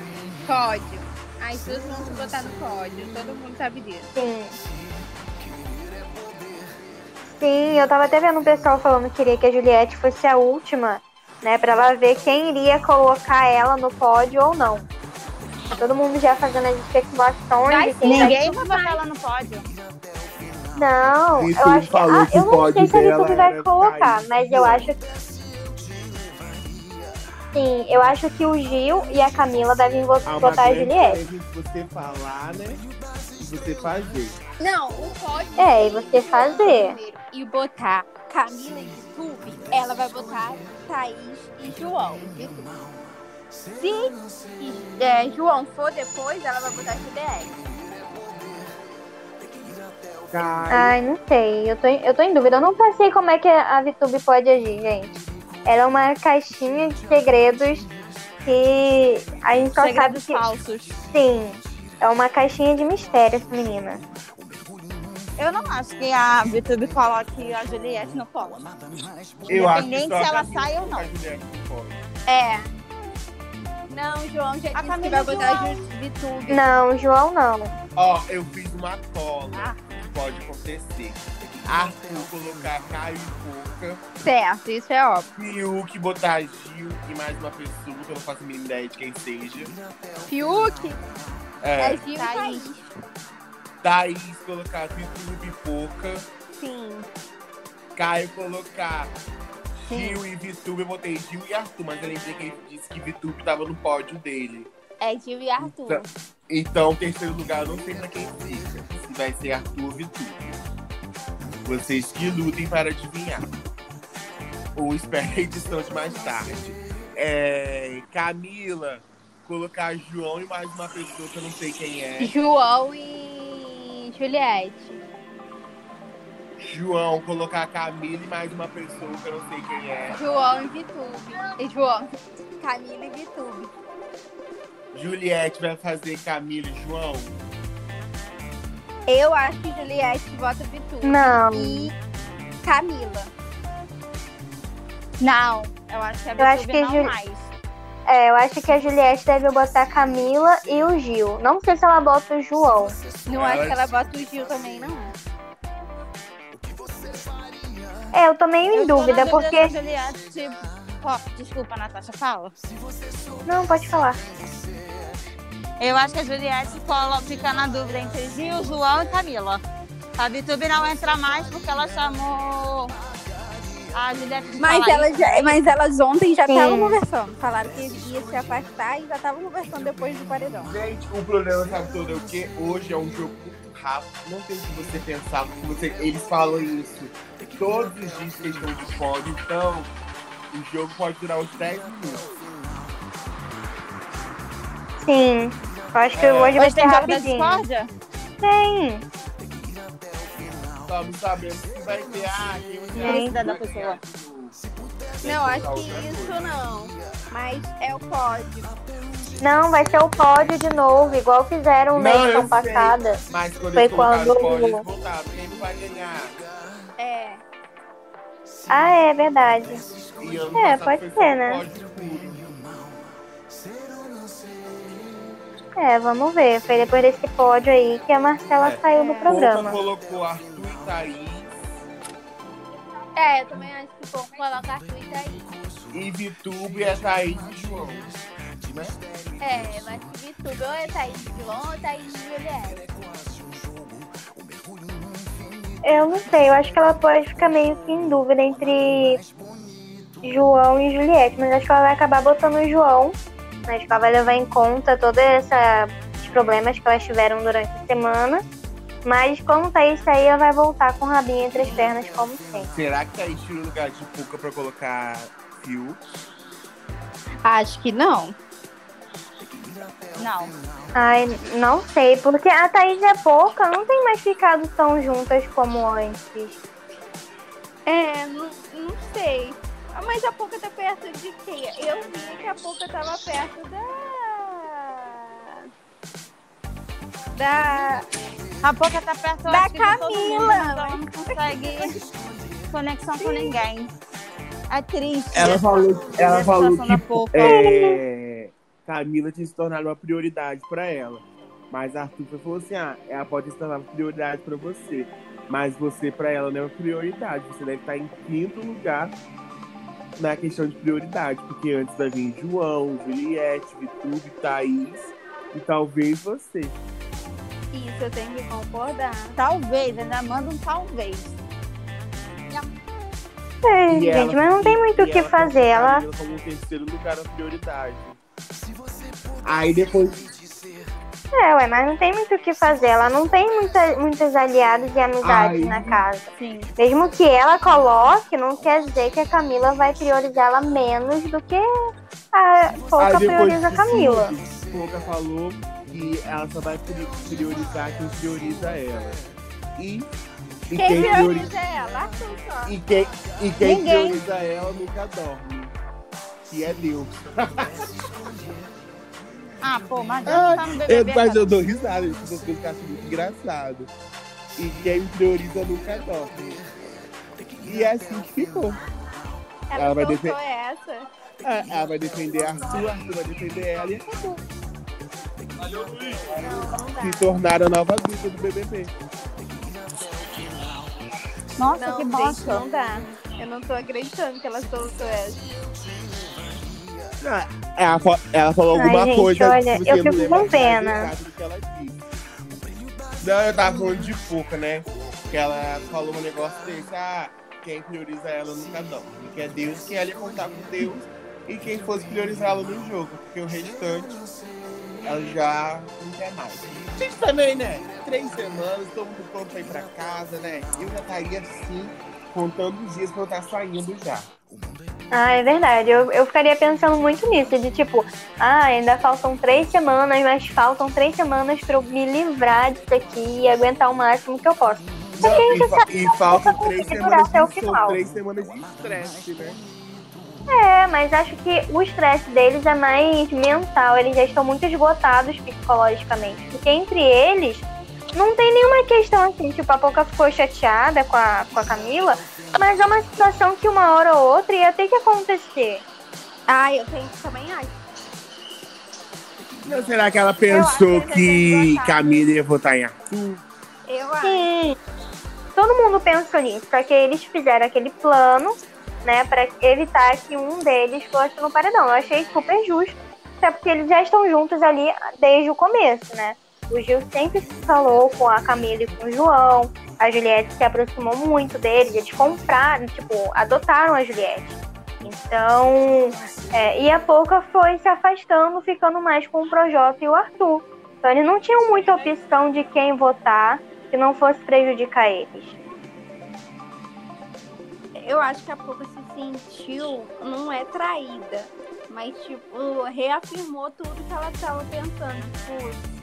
pódio. As duas vão se botar no pódio. Todo mundo sabe disso. sim. Sim, eu tava até vendo um pessoal falando que queria que a Juliette fosse a última, né? Pra ela ver quem iria colocar ela no pódio ou não. Todo mundo já fazendo as especulações Vai de quem vai Ninguém vai botar ela no pódio. Não, Isso eu acho que. falou Ah, que eu não sei se a YouTube vai colocar, mas eu João. acho que. Sim, eu acho que o Gil e a Camila devem uma votar a Juliette. você falar, né? Você fazer. Não, o pódio. É, e você fazer. E botar Camila e YouTube, ela vai botar Thaís e João. Se é, João for depois, ela vai botar. Caio, Ai, não sei. Eu tô, em- eu tô em dúvida. Eu não sei como é que a VTube pode agir, gente. Ela é uma caixinha de segredos que a gente só sabe Segredos que. falsos. Sim. É uma caixinha de mistério, essa menina. Eu não acho que a VTube coloque a Juliette no pódio. eu acho que a se ela sai ou não. a. É. Não, João já disse que vai botar VTube. Não, João não. Ó, eu fiz uma cola. Ah. que Pode acontecer. Arthur colocar Caio e Boca. Certo, isso é óbvio. Fiuk botar Gil e mais uma pessoa, que eu não faço a mínima ideia de quem seja. Fiuk é, É, Gil e Thaís. Thaís. Colocar Vitube e Boca. Sim. Caio colocar Gil e Vitube. Eu botei Gil e Arthur, mas eu lembrei que ele disse que Vitube tava no pódio dele. É Gil e Arthur. Então, terceiro lugar, eu não sei pra quem fica. Se vai ser Arthur ou Vitube. Vocês que lutem para adivinhar. Ou esperem a edição de mais tarde. É, Camila, colocar João e mais uma pessoa que eu não sei quem é. João e Juliette. João, colocar Camila e mais uma pessoa que eu não sei quem é. João e Vitube. E João. Camila e Vitube. Juliette vai fazer Camila e João. Eu acho que Juliette bota Vitube. Não. E Camila. Não, eu acho que a Eu acho VTube que não Ju- mais. É, eu acho que a Juliette deve botar a Camila e o Gil. Não sei se ela bota o João. Não acho que ela bota o Gil também, não. É, eu tô meio em Eu na dúvida, porque. Juliette... Ó, desculpa, Natasha, fala. Não, pode falar. Eu acho que a Juliette fica na dúvida entre Gil, João e Camila. A VTube não entra mais porque ela chamou a Juliette de Mas elas, já- mas elas ontem já estavam conversando. Falaram que ia se afastar e já estavam conversando depois do paredão. Gente, o problema sabe todo é o quê? Hoje é um jogo muito rápido. Não tem o que você pensar, porque você, eles falam isso todos os dias que eles estão de pódio. Então, o jogo pode durar uns 10 minutos. Sim. Eu acho que É. hoje vai ser rapidinho. Tem. Estamos sabendo que vai ter. Ah, quem vai ter Sim, a da pessoa. aqui. Não, acho que isso não. Mas é o pódio. Não, vai ser o pódio de novo, igual fizeram na edição sei. passada. Mas quando Foi quando-. Quem vai ganhar? É. Ah, é verdade. É, pode ser, né? pódio É, vamos ver. Foi depois desse pódio aí que a Marcela É. saiu do Pouca programa. colocou Arthur e Thaís. É, eu também acho que vou colocar tudo aí. E Vitube é Thaís e João. Né? É, vai seguir tudo. Ou é Thaís de João ou Thaís de Juliette. Eu não sei, eu acho que ela pode ficar meio que em dúvida entre João e Juliette, mas acho que ela vai acabar botando o João. Né? Que ela vai levar em conta todos esses problemas que elas tiveram durante a semana. Mas como Thaís sair, ela vai voltar com o rabinho entre as pernas, como sempre. Será que Thaís tira o lugar de Puca pra colocar Fio? Acho que não. Não. Ai, não sei, porque a Thaís é pouca, não tem mais ficado tão juntas como antes. É, não, não sei. Ah, Mas a Pouca tá perto de quem? Eu vi que a Pouca tava perto da. Da. A Boca tá perto Da mundo, Camila, mas ela não consegue conexão com ninguém. É triste. Ela falou, ela falou que é, Camila tinha se tornado uma prioridade pra ela. Mas Arthur foi- falou assim: ah, ela pode se tornar uma prioridade pra você. Mas você, pra ela, não é uma prioridade. Você deve estar em quinto lugar na questão de prioridade. Porque antes vai vir João, Juliette, Vitube, Thaís e talvez você. Isso, eu tenho que concordar. Talvez, ainda manda um talvez. É, E gente, ela- mas não tem muito o que ela fazer. colocou Ela como terceiro lugar na prioridade. Aí depois É, ué, mas não tem muito o que fazer. Ela não tem muita, muitas aliadas e amizades Ai. na casa. Sim. Mesmo que ela coloque, não quer dizer que a Camila vai priorizá-la menos do que a Pouca prioriza a Camila. tudo, Pouca falou que ela só vai pri- priorizar quem prioriza ela. E, e Quem quem, prioriza, prioriza ela? Arthur só. e quem, e quem Ninguém. prioriza ela nunca dorme. Que é Deus. <laughs> Ah, pô, mas Ah, tá no Eu, BBB. mas cara. eu dou risada, essas coisas que eu acho muito engraçado. E quem prioriza nunca dorme. E é assim que ficou. Ela, Ela vai defender- essa. Ah, Ela vai defender Arthur, Arthur vai defender ela e acabou. Não, não dá. Se tornaram a nova dupla do BBB. Nossa, Não, que gente, bosta. não dá. Eu não tô acreditando que ela soltou essa. Ah, Ela, fa- ela falou Ai, alguma gente, coisa. olha, eu não fico com pena. Não, eu tava falando de pouca, né? Que ela falou um negócio desse. Ah, quem prioriza ela nunca dorme. Que é Deus, que ela ia contar com Deus. E quem fosse priorizar ela no jogo. Porque o restante, ela já não quer mais. Gente, também, né? Três semanas, todo mundo pronto pra ir pra casa, né? Eu já estaria assim, contando os dias pra eu estar saindo já. Ah, é verdade. Eu, eu ficaria pensando muito nisso, de tipo, ah, ainda faltam três semanas, mas faltam três semanas pra eu me livrar disso aqui e aguentar o máximo que eu posso. Gente E, fa- sabe e faltam três semanas, até o final. três semanas de estresse, né? É, mas acho que o estresse deles é mais mental. Eles já estão muito esgotados psicologicamente. Porque entre eles, não tem nenhuma questão assim. Tipo, a Pouca ficou chateada com a, com a Camila. Mas é uma situação que uma hora ou outra ia ter que acontecer. Ah, eu tenho, também acho. Não, será que ela pensou que que Camila ia votar em Arthur? Eu acho. Sim. Todo mundo pensou nisso. Só que eles fizeram aquele plano, né? Pra evitar que um deles fosse no paredão. Eu achei super justo. Até porque eles já estão juntos ali desde o começo, né? O Gil sempre se falou com a Camila e com o João. A Juliette se aproximou muito deles. Eles compraram, tipo, adotaram a Juliette. Então, é, e a Pouca foi se afastando, ficando mais com o Projota e o Arthur. Então eles não tinham muita opção de quem votar que não fosse prejudicar eles. Eu acho que a Pouca se sentiu, não é traída, Mas, tipo, reafirmou tudo que ela tava pensando. Tipo,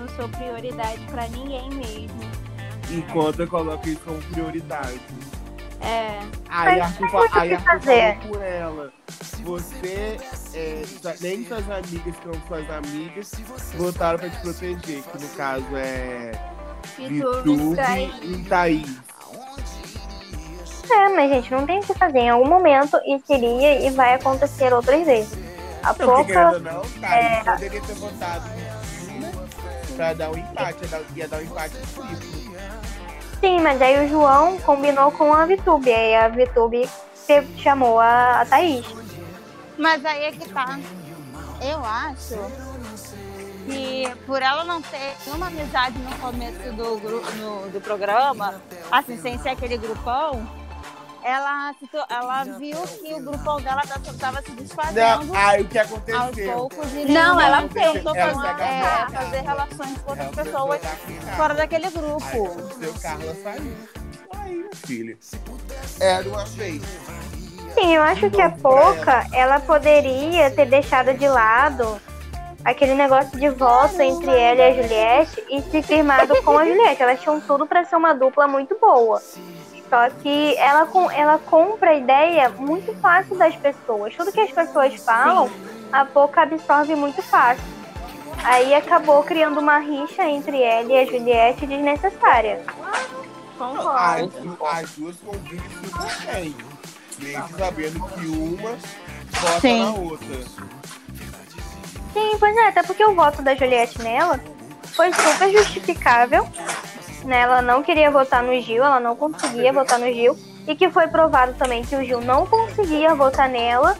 não sou prioridade pra ninguém mesmo. Enquanto eu coloco isso como prioridade. É. Aí Arthur, fa- aí o que Arthur fazer. falou por ela. Você, é, nem suas amigas que são suas amigas votaram pra te proteger, que no caso é Vitube Vitube e Thaís. É, mas gente, não tem o que fazer. Em algum momento isso iria e vai acontecer outras vezes. A pouca. não, Thaís é. poderia ter votado Vilma pra dar um empate, ia dar, ia dar um empate triplo. Sim, mas aí o João combinou com a Vitube. Aí a Vitube te- chamou a, a Thaís. Mas aí é que tá. Eu acho que por ela não ter nenhuma amizade no começo do, no- do programa, assim, sem ser aquele grupão, ela, ela viu que o grupão dela estava se desfazendo Não, aí o que aos aconteceu? poucos. E Não, ela tentou ela fazer, é, fazer relações com outras pessoas fora daquele Aí grupo. aconteceu, Carla saiu. Aí, meu filho. Era uma vez. Sim, eu acho que a Pouca, ela poderia ter deixado de lado aquele negócio de voto entre ela e a Juliette e se firmado com a Juliette. Elas tinham tudo pra ser uma dupla muito boa. Só que ela, com- ela compra a ideia muito fácil das pessoas. Tudo que as pessoas falam, a Pouca absorve muito fácil. Aí acabou criando uma rixa entre ela e a Juliette desnecessária. Concordo. As, du- as duas convivem super bem. Mesmo sabendo que uma vota Sim. na outra. Sim, pois é, até porque o voto da Juliette nela foi super justificável. Né? Ela não queria votar no Gil, ela não conseguia votar no Gil. E que foi provado também que o Gil não conseguia votar nela.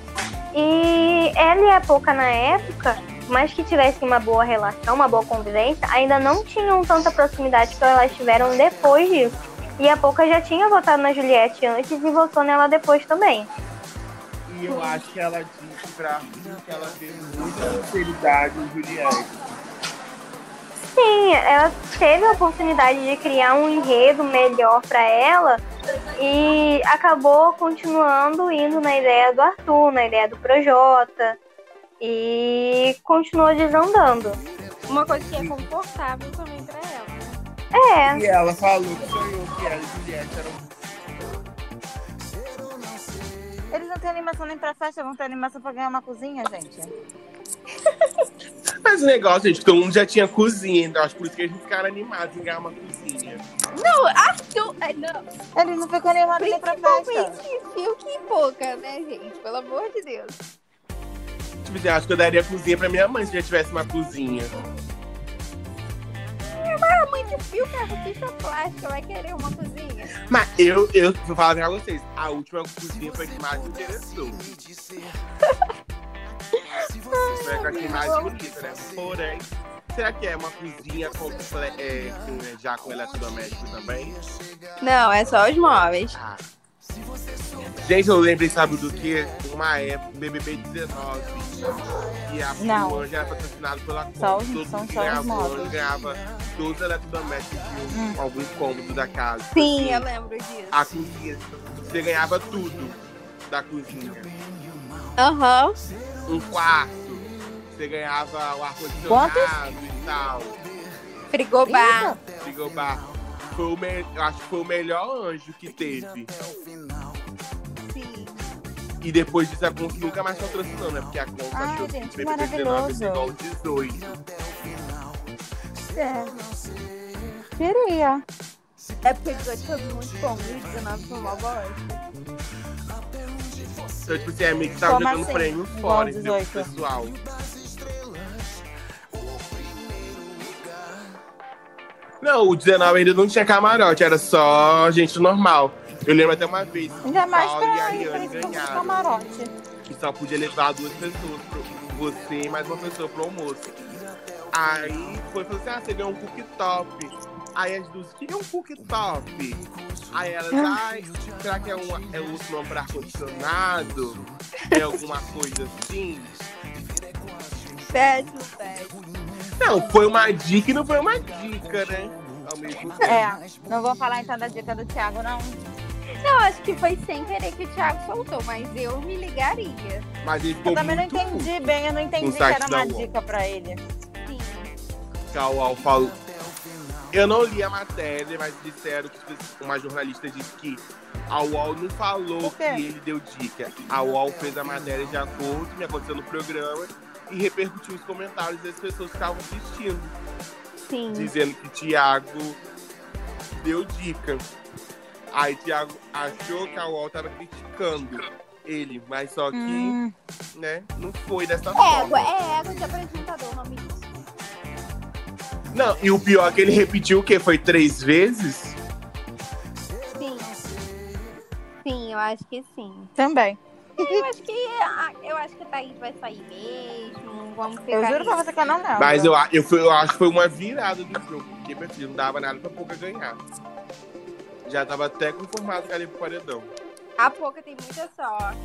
E ela e a Pouca na época, mais que tivessem uma boa relação, uma boa convivência, ainda não tinham tanta proximidade que elas tiveram depois disso. E a Pouca já tinha votado na Juliette antes e votou nela depois também. E eu acho que ela disse pra mim que ela teve muita sinceridade em Juliette. Sim, ela teve a oportunidade de criar um enredo melhor pra ela e acabou continuando indo na ideia do Arthur, na ideia do Projota e continuou desandando. Uma coisa que é confortável também pra ela. né? É, E ela falou que sonhou que ela e Juliette eram. Eles não têm animação nem pra festa, vão ter animação pra ganhar uma cozinha, gente. Mas o negócio, gente, todo mundo já tinha cozinha, então acho por isso que eles ficaram animados em ganhar uma cozinha. Não, Arthur. é, Não, Eles não ficam animados nem pra festa. principalmente Fiuk e Pouca, né, gente? Pelo amor de Deus. Tipo assim, acho que eu daria cozinha pra minha mãe se já tivesse uma cozinha. A mãe de Fiuk é artista plástica, vai querer uma cozinha. Mas eu, eu vou falar pra vocês, a última cozinha foi a que mais me interessou. <laughs> Eu achei mais bonita, né? Porém, será que é uma cozinha é, com- já com eletrodoméstico também? Não, é só os móveis. Ah. Gente, eu lembrei, sabe do que? Uma época, BBB 19, e a Anjo era patrocinado pela. Só são só os móveis. Ganhava todos os eletrodomésticos de um- algum cômodo da casa. Sim, Assim, eu lembro disso. A cozinha, você ganhava tudo da cozinha. Aham. Um quarto, você ganhava o ar-condicionado e tal. Frigobar. Frigobar. Foi o me... eu Acho que foi o melhor anjo que teve. Sim. E depois disso a Conta nunca mais patrocinou, né? Porque a Conta Ai, achou gente, que que BBB 19 ia ser maravilhoso. igual o 18. É. Queria. É porque 18 foi muito bom, e 19 foi uma bosta. Então, tipo assim, a amiga tava Como jogando assim? prêmio fora, entendeu? pro 18? pessoal. Não, o 19 ainda não tinha camarote, era só gente normal. Eu lembro até uma vez que Ainda mais Paulo e a pra Ariane pra ganharam. camarote. que só podia levar duas pessoas, pro, você e mais uma pessoa pro almoço. Aí foi falou assim: ah, você ganhou um cooktop. Aí as duas, o que é um cooktop? Aí elas, ai, será que é, um, é outro nome pra ar-condicionado? É alguma coisa assim? Péssimo, péssimo. Não, foi uma dica e não foi uma dica, né? Ao mesmo tempo. É, não vou falar então da dica do Thiago, não. Eu acho que foi sem querer que o Thiago soltou, mas eu me ligaria. Mas ele ficou Eu também não entendi bem, eu não entendi que era uma dica pra ele. Sim. UOL falou. Eu não li a matéria, mas disseram que uma jornalista disse que a UOL não falou que ele deu dica. A UOL fez a matéria de acordo com o que aconteceu no programa e repercutiu os comentários das pessoas que estavam assistindo, Sim. dizendo que Thiago deu dica. Aí Thiago achou que a UOL estava criticando ele, mas só que, Hum, né, não foi dessa Ego, forma. é ego de apresentador, nome. Não, e o pior é que ele repetiu o quê? Foi três vezes? Sim. Sim, eu acho que sim. também. Eu acho que a, eu acho que a Thaís vai sair mesmo. Vamos ficar. Eu juro pra você que eu não lembro. Mas eu, eu, fui- eu acho que foi uma virada do jogo, porque, meu filho, não dava nada pra Pouca ganhar. Já tava até conformado que ela ia pro paredão. A Pouca tem muita sorte.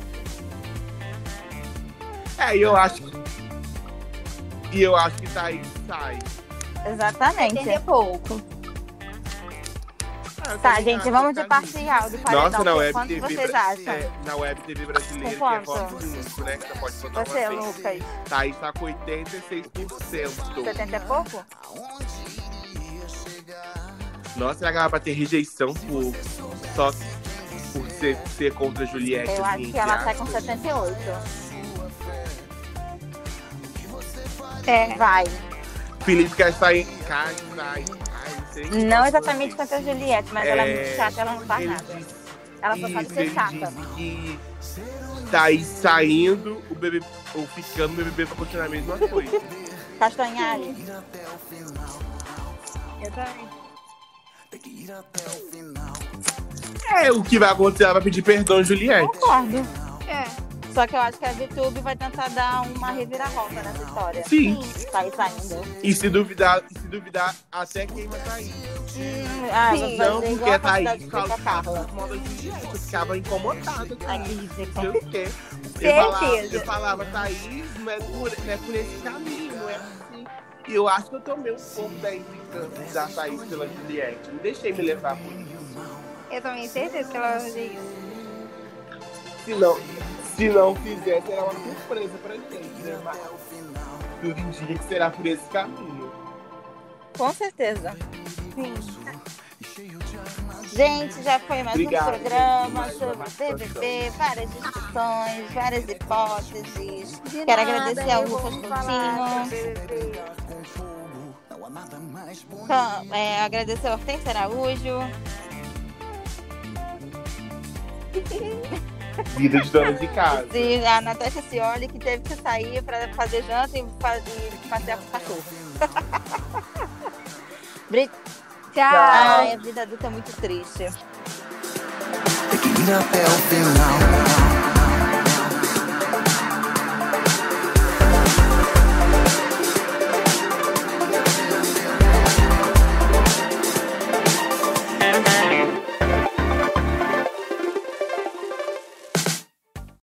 É, e eu acho que. E eu acho que Thaís sai. Exatamente. Entender pouco. Ah, Tá, gente, vamos de tá parcial do paredão. Nossa, na web Quanto TV. vocês bra- acham? é, na web TV brasileira, que Com é voto único, né? Que só pode votar Você, uma vez. Lucas, Thaís tá com 86%. 70 é pouco? Nossa, será que ela vai ter rejeição por. Só por ser, ser contra a Juliette? Eu assim, acho que ela sai com aspas? 78. É. Vai. Felipe quer sair. Sai. Ai, não tá exatamente quanto a Juliette, mas ela é muito É, chata, ela não faz Ele nada. Ela só sabe ser chata. disse que Thaís saindo, o bebê, ou ficando, o bebê vai continuar a mesma coisa. Castanhari. Eu também. É, o que vai acontecer, ela vai pedir perdão, Juliette. Concordo. É. Só que eu acho que a VTube vai tentar dar uma reviravolta nessa história. Sim. Tá aí saindo. E se duvidar, se duvidar, até queima Thaís. Hum, ah, Sim. vou Não, porque igual a Thaís Carla. Eu ficava incomodada. Ai. Não sei o quê. Eu falava, eu falava, Thaís, não é, por, não é por esse caminho, não é assim. E eu acho que eu tomei um pouco da implicância da Thaís pela Juliette. Não deixei me levar por isso. Eu também tenho certeza que ela vai fazer isso. Se não, se não fizer, será uma surpresa pra gente, né? Mas tudo indica que será por esse caminho. Com certeza. Sim. Gente, já foi mais Obrigado, um programa gente. sobre BBB, várias discussões, várias hipóteses. De Quero nada, agradecer ao falar Coutinho. Então, é, agradecer ao Hortência Araújo. <laughs> Vida de dona de <laughs> casa. E a Natasha Cioli, que teve que sair para fazer janta e, fa- e passear com o cachorro. <laughs> Tchau. Ai, a vida adulta é muito triste. Tem que ir até o final.